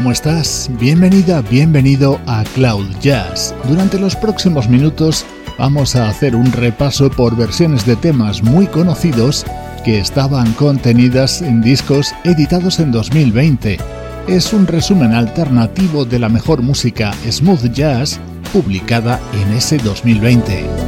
¿Cómo estás? Bienvenida, bienvenido a Cloud Jazz. Durante los próximos minutos vamos a hacer un repaso por versiones de temas muy conocidos que estaban contenidas en discos editados en 2020. Es un resumen alternativo de la mejor música smooth jazz publicada en ese 2020.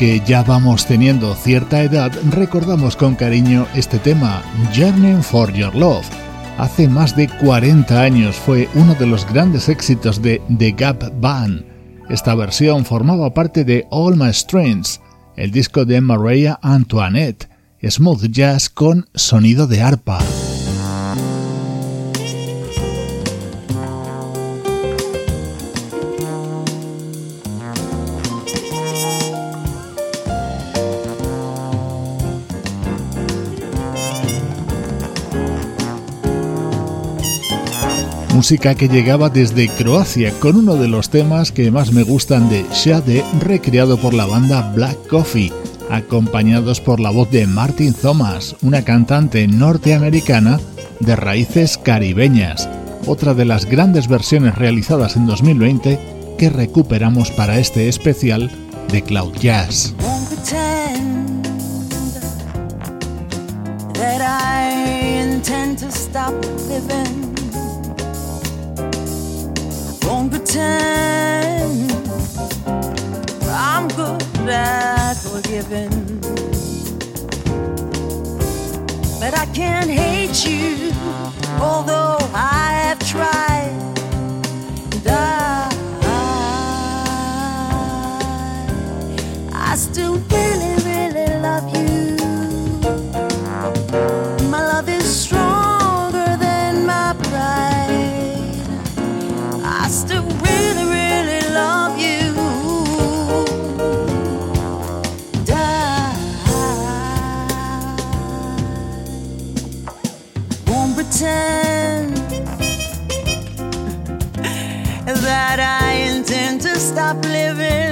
Que ya vamos teniendo cierta edad recordamos con cariño este tema, Journey for Your Love. Hace más de 40 años fue uno de los grandes éxitos de The Gap Band. Esta versión formaba parte de All My Strings, el disco de Maria Antoinette, smooth jazz con sonido de arpa. Música que llegaba desde Croacia con uno de los temas que más me gustan de Shade, recreado por la banda Black Coffee, acompañados por la voz de Martin Thomas, una cantante norteamericana de raíces caribeñas, otra de las grandes versiones realizadas en 2020 que recuperamos para este especial de Cloud Jazz. Pretend I'm good at forgiving. But I can't hate you, although I have tried. Pretend that I intend to stop living.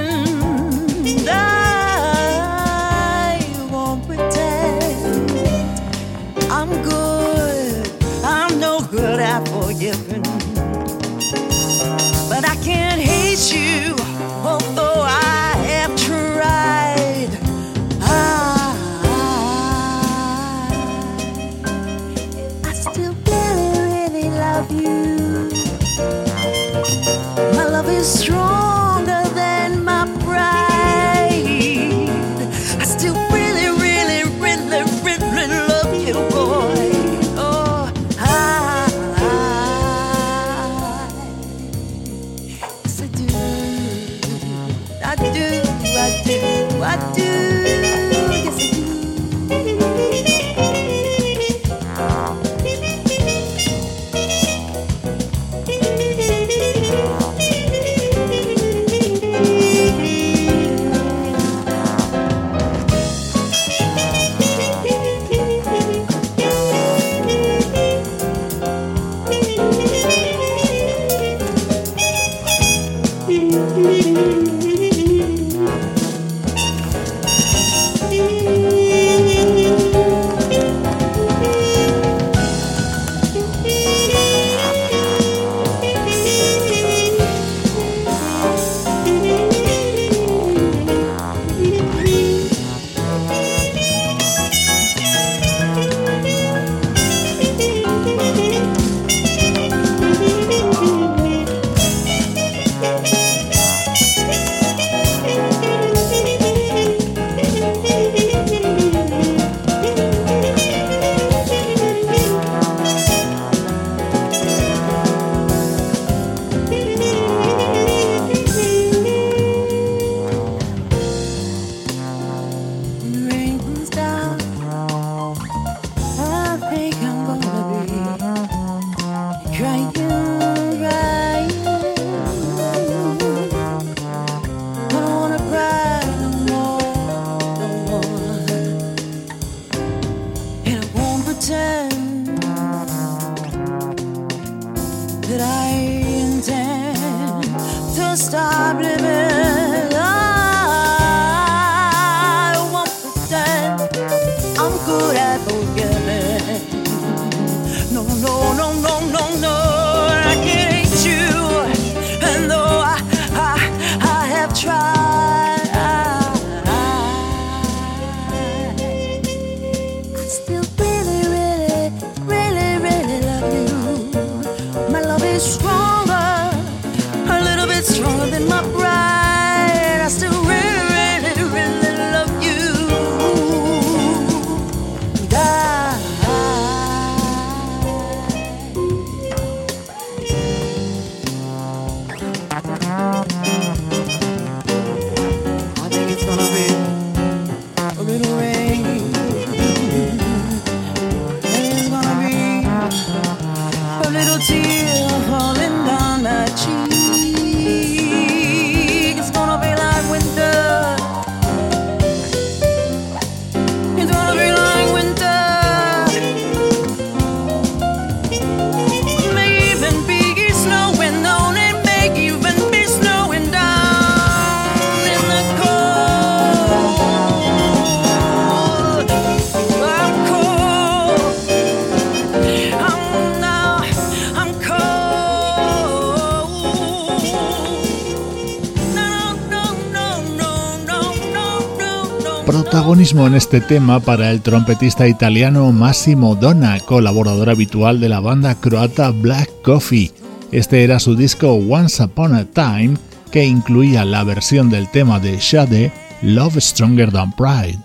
Protagonismo en este tema para el trompetista italiano Massimo Donna, colaborador habitual de la banda croata Black Coffee. Este era su disco Once Upon a Time, que incluía la versión del tema de Shade, Love Stronger Than Pride.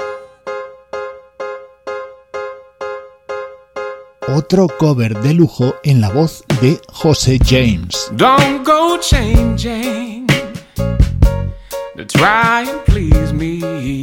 Otro cover de lujo en la voz de José James. Don't go changing to try and please me.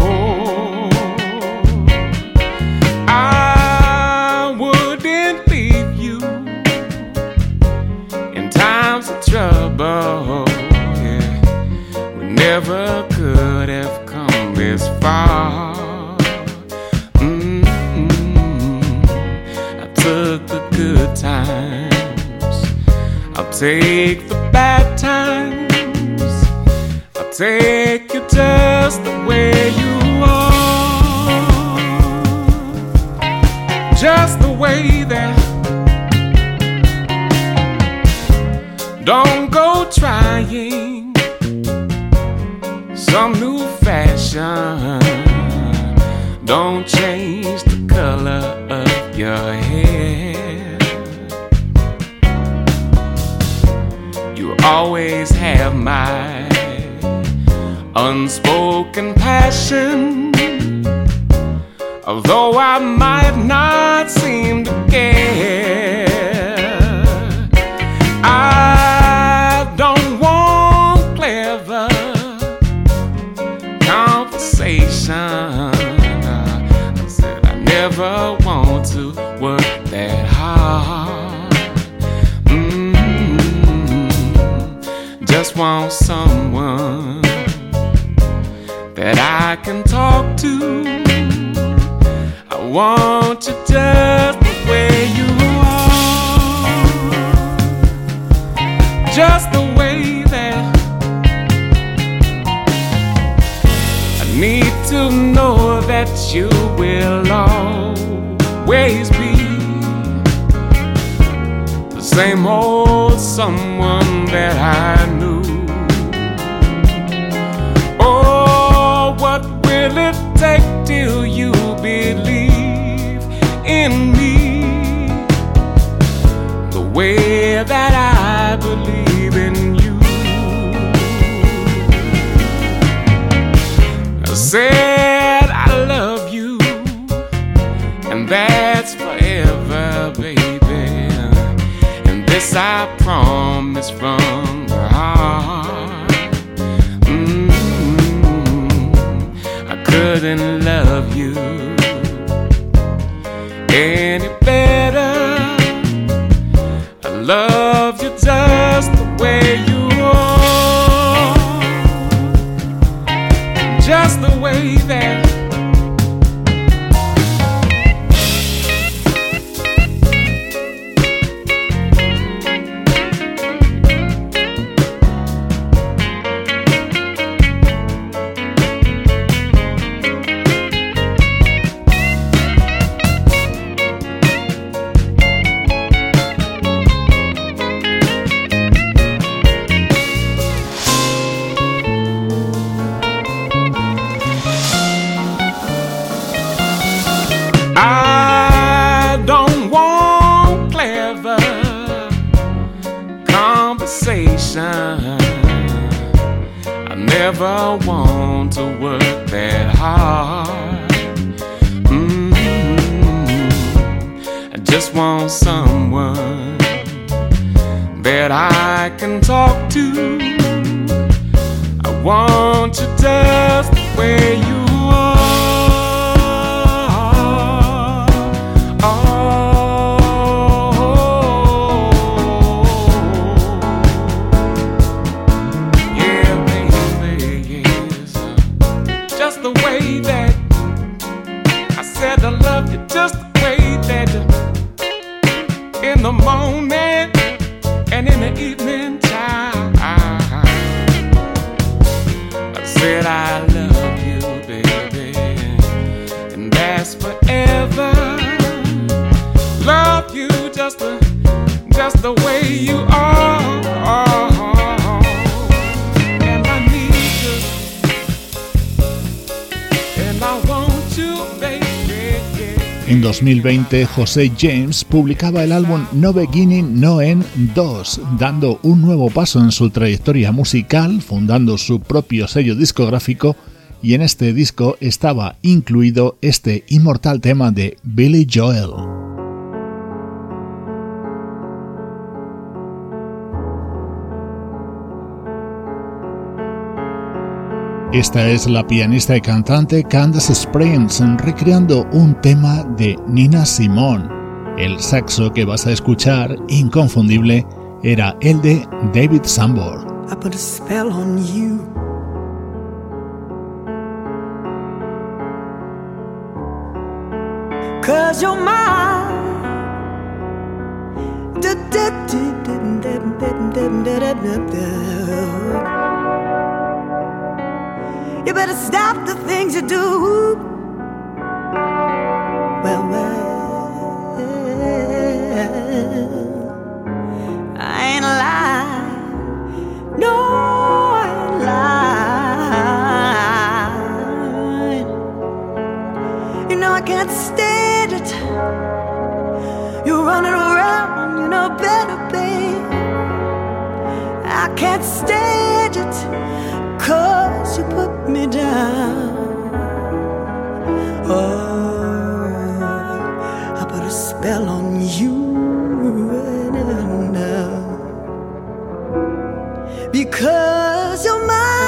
Never could have come this far. Mm-hmm. I took the good times. I'll take the bad times. I'll take you just the way you are. Just the way that. Don't go trying some new fashion. Don't change the color of your hair. You always have my unspoken passion. Although I might not seem to care, want someone that I can talk to. I want you just the way you are, just the way that I need to know that you will always be the same old someone that I knew. Will it take till you believe in me the way that I believe in you? I said I love you, and that's forever, baby. And this I promise from couldn't love you. Any En 2020, José James publicaba el álbum No Beginning, No End 2, dando un nuevo paso en su trayectoria musical, fundando su propio sello discográfico, y en este disco estaba incluido este inmortal tema de Billy Joel. Esta es la pianista y cantante Candace Springs recreando un tema de Nina Simone. El saxo que vas a escuchar, inconfundible, era el de David Sambor. You better stop the things you do. Well, well, I ain't lying. No, I ain't lying. You know I can't stand it. You're running around, you know better, babe. I can't stand it. Cause you put me down. Oh, I put a spell on you and now. Because you're mine.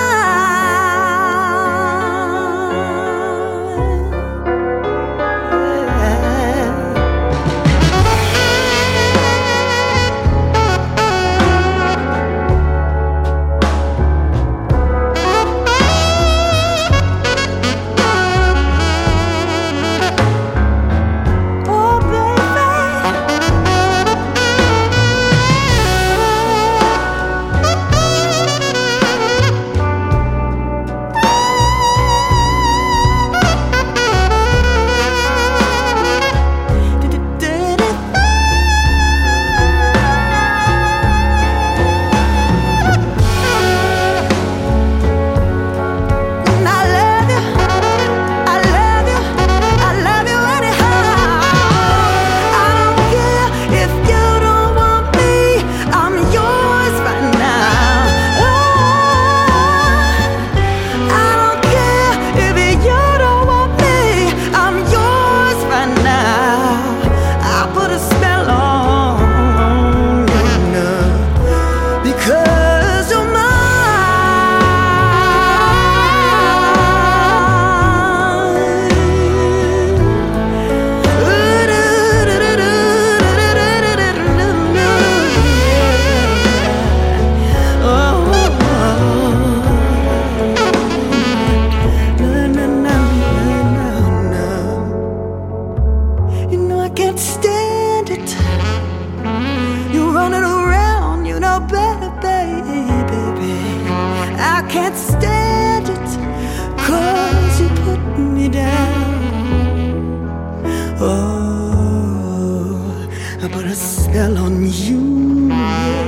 Spell on you. yeah,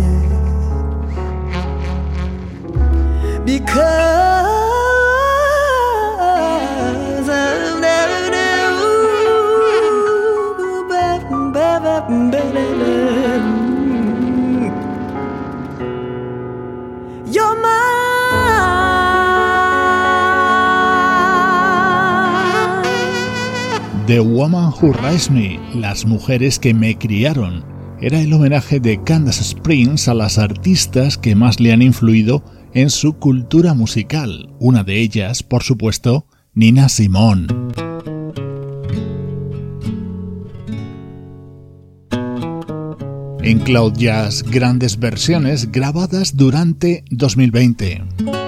yeah. Because The Woman Who Raised Me, Las mujeres que me criaron, era el homenaje de Candace Springs a las artistas que más le han influido en su cultura musical, una de ellas, por supuesto, Nina Simone. En Cloud Jazz, grandes versiones grabadas durante 2020.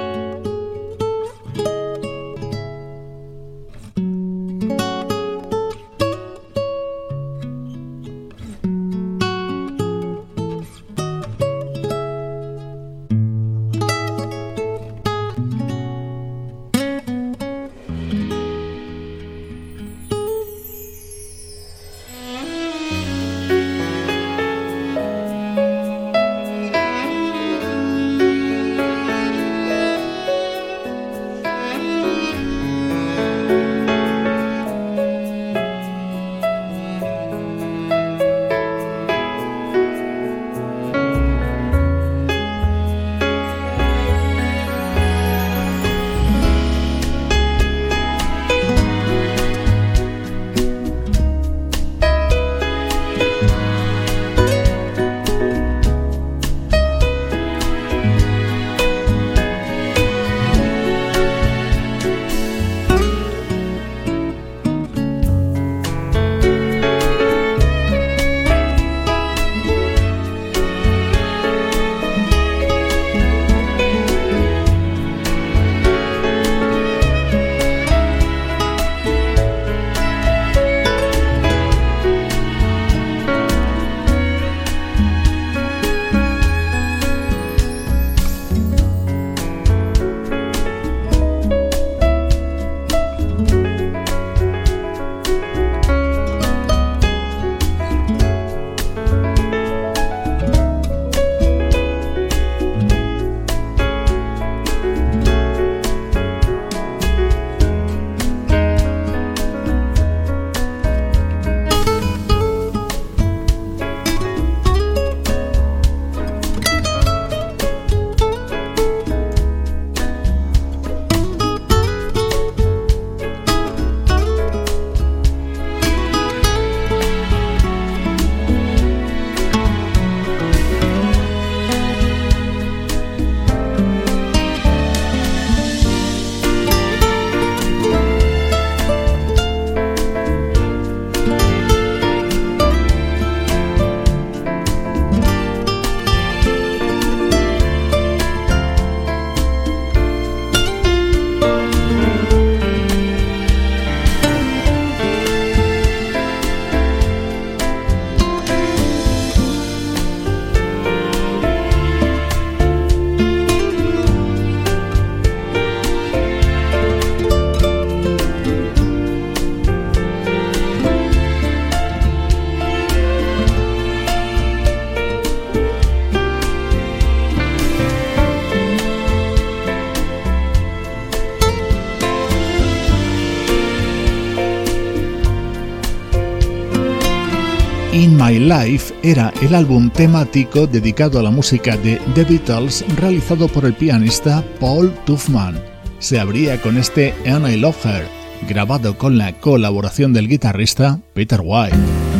Life era el álbum temático dedicado a la música de The Beatles realizado por el pianista Paul Tuffman. Se abría con este And I Love Her, grabado con la colaboración del guitarrista Peter White.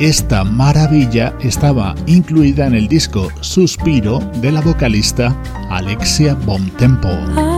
Esta maravilla estaba incluida en el disco Suspiro de la vocalista Alexia Bontempo.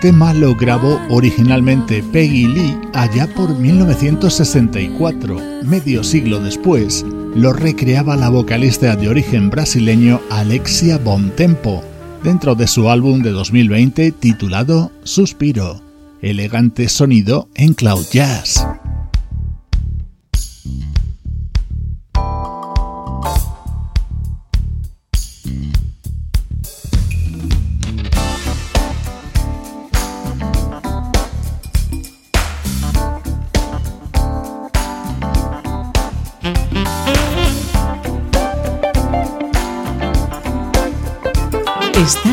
Tema lo grabó originalmente Peggy Lee allá por 1964. Medio siglo después, lo recreaba la vocalista de origen brasileño Alexia Bontempo dentro de su álbum de 2020 titulado Suspiro, elegante sonido en cloud jazz.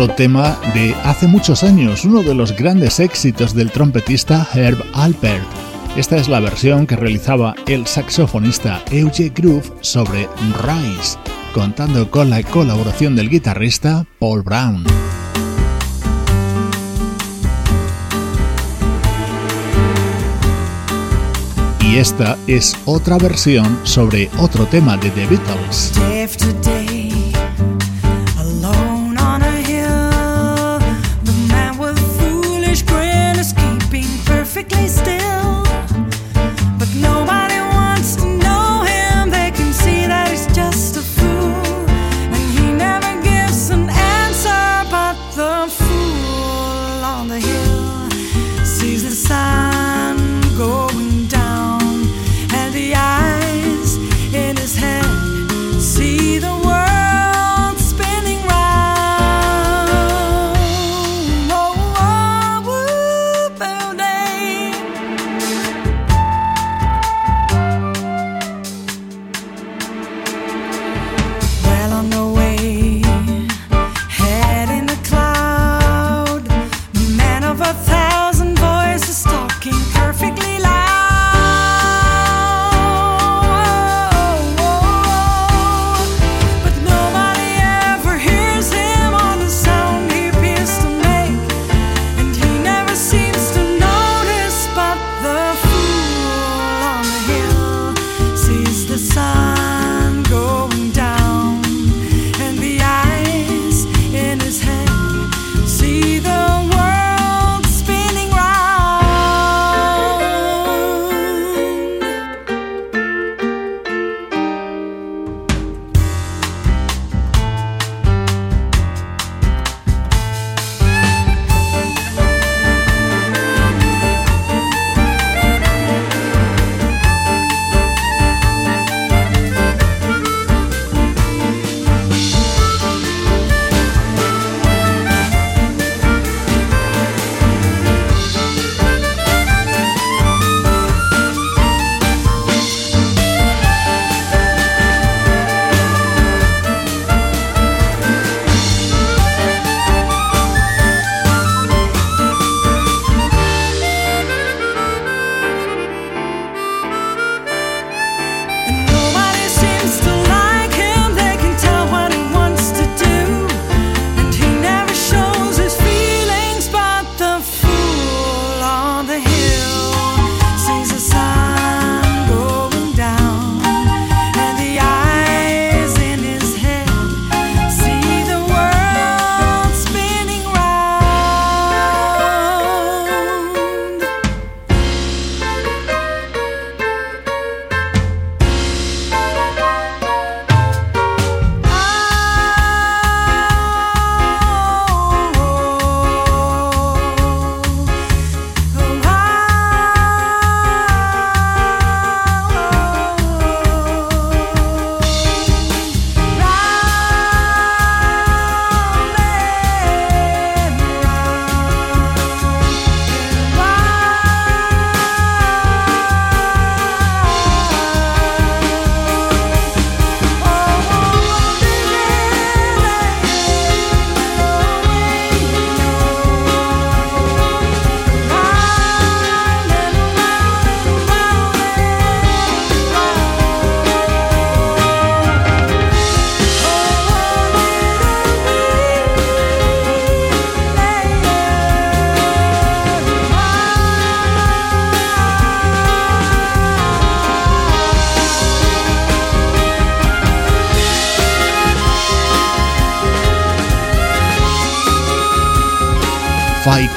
otro tema de hace muchos años, uno de los grandes éxitos del trompetista Herb Alpert. Esta es la versión que realizaba el saxofonista Euge Groove sobre Rise, contando con la colaboración del guitarrista Paul Brown. Y esta es otra versión sobre otro tema de The Beatles.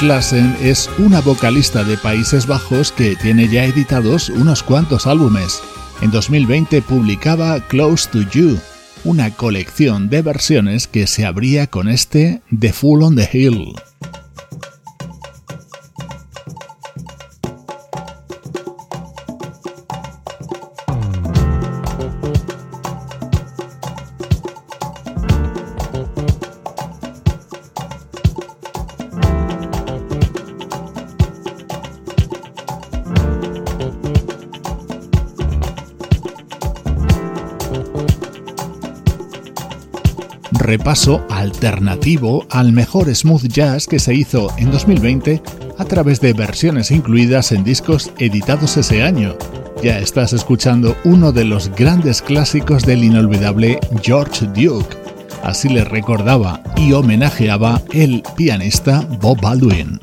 Klassen es una vocalista de Países Bajos que tiene ya editados unos cuantos álbumes. En 2020 publicaba Close to You, una colección de versiones que se abría con este The Fool on the Hill. Repaso alternativo al mejor smooth jazz que se hizo en 2020 a través de versiones incluidas en discos editados ese año. Ya estás escuchando uno de los grandes clásicos del inolvidable George Duke. Así le recordaba y homenajeaba el pianista Bob Baldwin.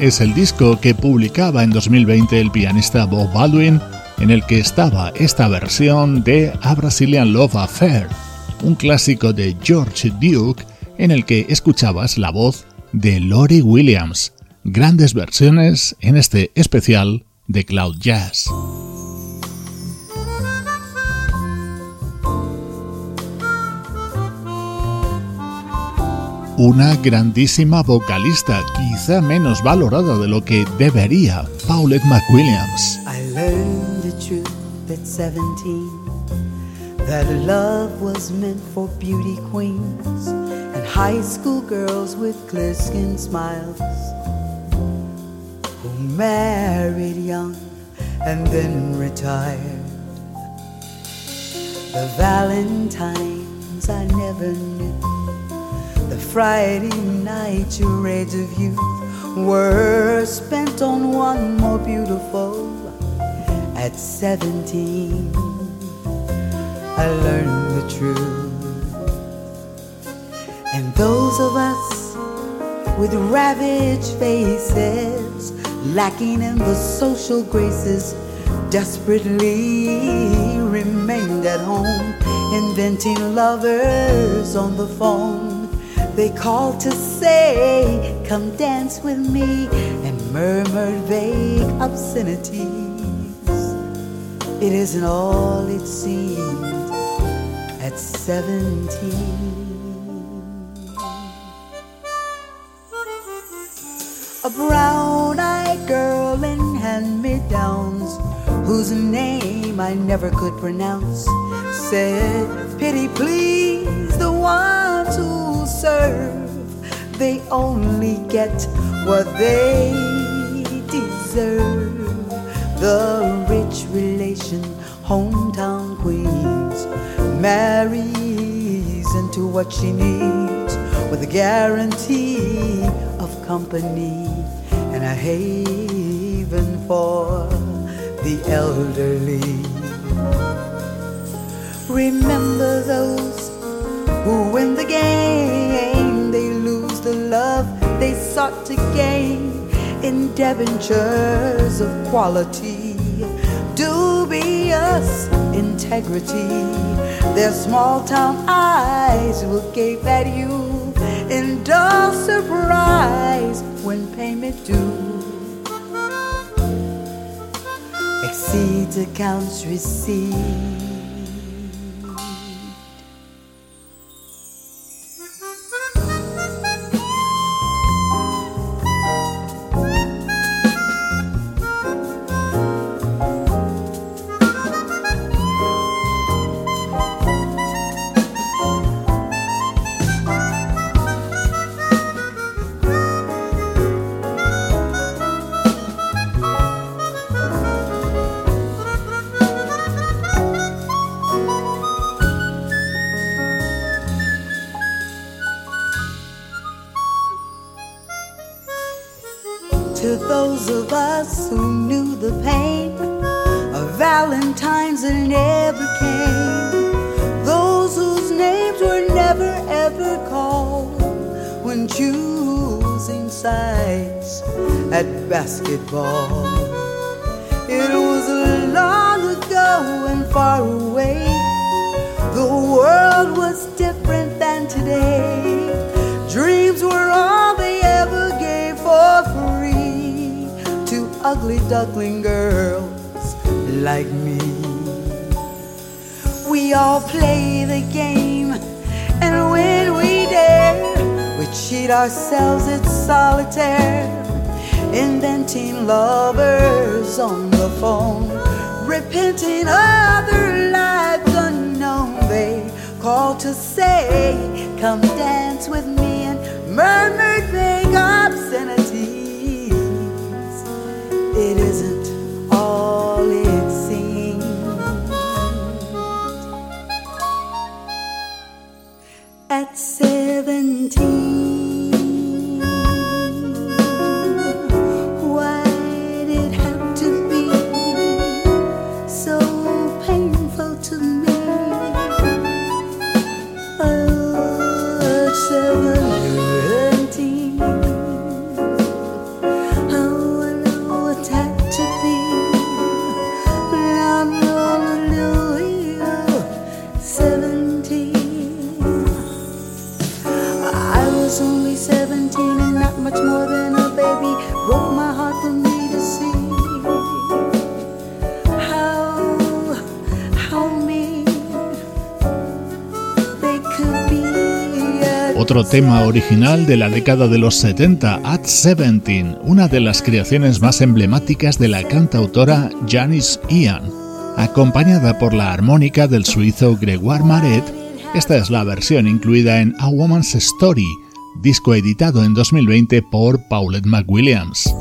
Es el disco que publicaba en 2020 el pianista Bob Baldwin, en el que estaba esta versión de A Brazilian Love Affair, un clásico de George Duke en el que escuchabas la voz de Lori Williams. Grandes versiones en este especial de Cloud Jazz. Una grandísima vocalista, quizá menos valorada de lo que debería, Paulette McWilliams. I learned the truth at 17 that love was meant for beauty queens and high school girls with clear skin smiles who married young and then retired. The Valentines I never knew Friday night charades of youth were spent on one more beautiful. At 17, I learned the truth. And those of us with ravaged faces, lacking in the social graces, desperately remained at home, inventing lovers on the phone they called to say, Come dance with me, and murmured vague obscenities. It isn't all it seemed at 17. A brown eyed girl in hand me downs, whose name I never could pronounce, said, Pity please, the who serve, they only get what they deserve. The rich relation, hometown queens, marries into what she needs with a guarantee of company and a haven for the elderly. Remember those who win the game, they lose the love they sought to gain in debentures of quality, dubious integrity. Their small town eyes will gape at you in dull surprise when payment due exceeds accounts received. Basketball. It was long ago and far away. The world was different than today. Dreams were all they ever gave for free to ugly duckling girls like me. We all play the game, and when we cheat ourselves, it's solitaire inventing lovers on the phone, repenting other lives unknown. They call to say, Come dance with me, and murmured vague obscenities. It isn't 听。Otro tema original de la década de los 70, At 17, una de las creaciones más emblemáticas de la cantautora Janice Ian. Acompañada por la armónica del suizo Gregoire Maret, esta es la versión incluida en A Woman's Story, disco editado en 2020 por Paulette McWilliams.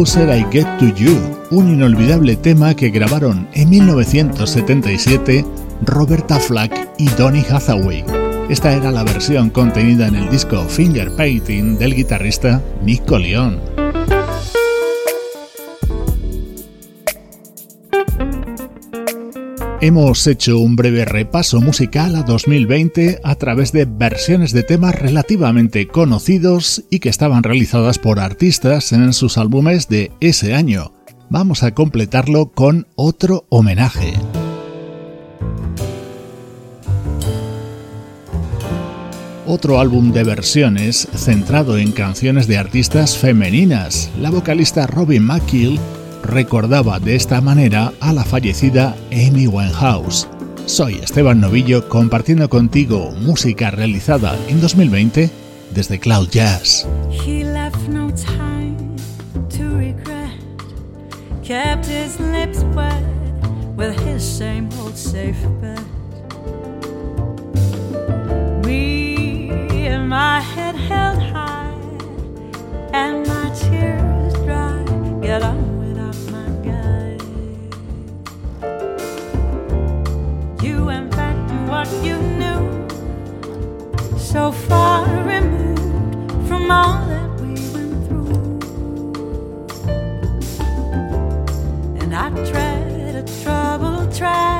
Closer I Get to You, un inolvidable tema que grabaron en 1977 Roberta Flack y Donny Hathaway. Esta era la versión contenida en el disco Finger Painting del guitarrista Nick Leon. Hemos hecho un breve repaso musical a 2020 a través de versiones de temas relativamente conocidos y que estaban realizadas por artistas en sus álbumes de ese año. Vamos a completarlo con otro homenaje. Otro álbum de versiones centrado en canciones de artistas femeninas. La vocalista Robin McKill recordaba de esta manera a la fallecida Amy Winehouse. Soy Esteban Novillo compartiendo contigo música realizada en 2020 desde Cloud Jazz. Kept his lips wet with his same old safe my head held high and my tears dry. What you knew, so far removed from all that we went through. And I tread a troubled track,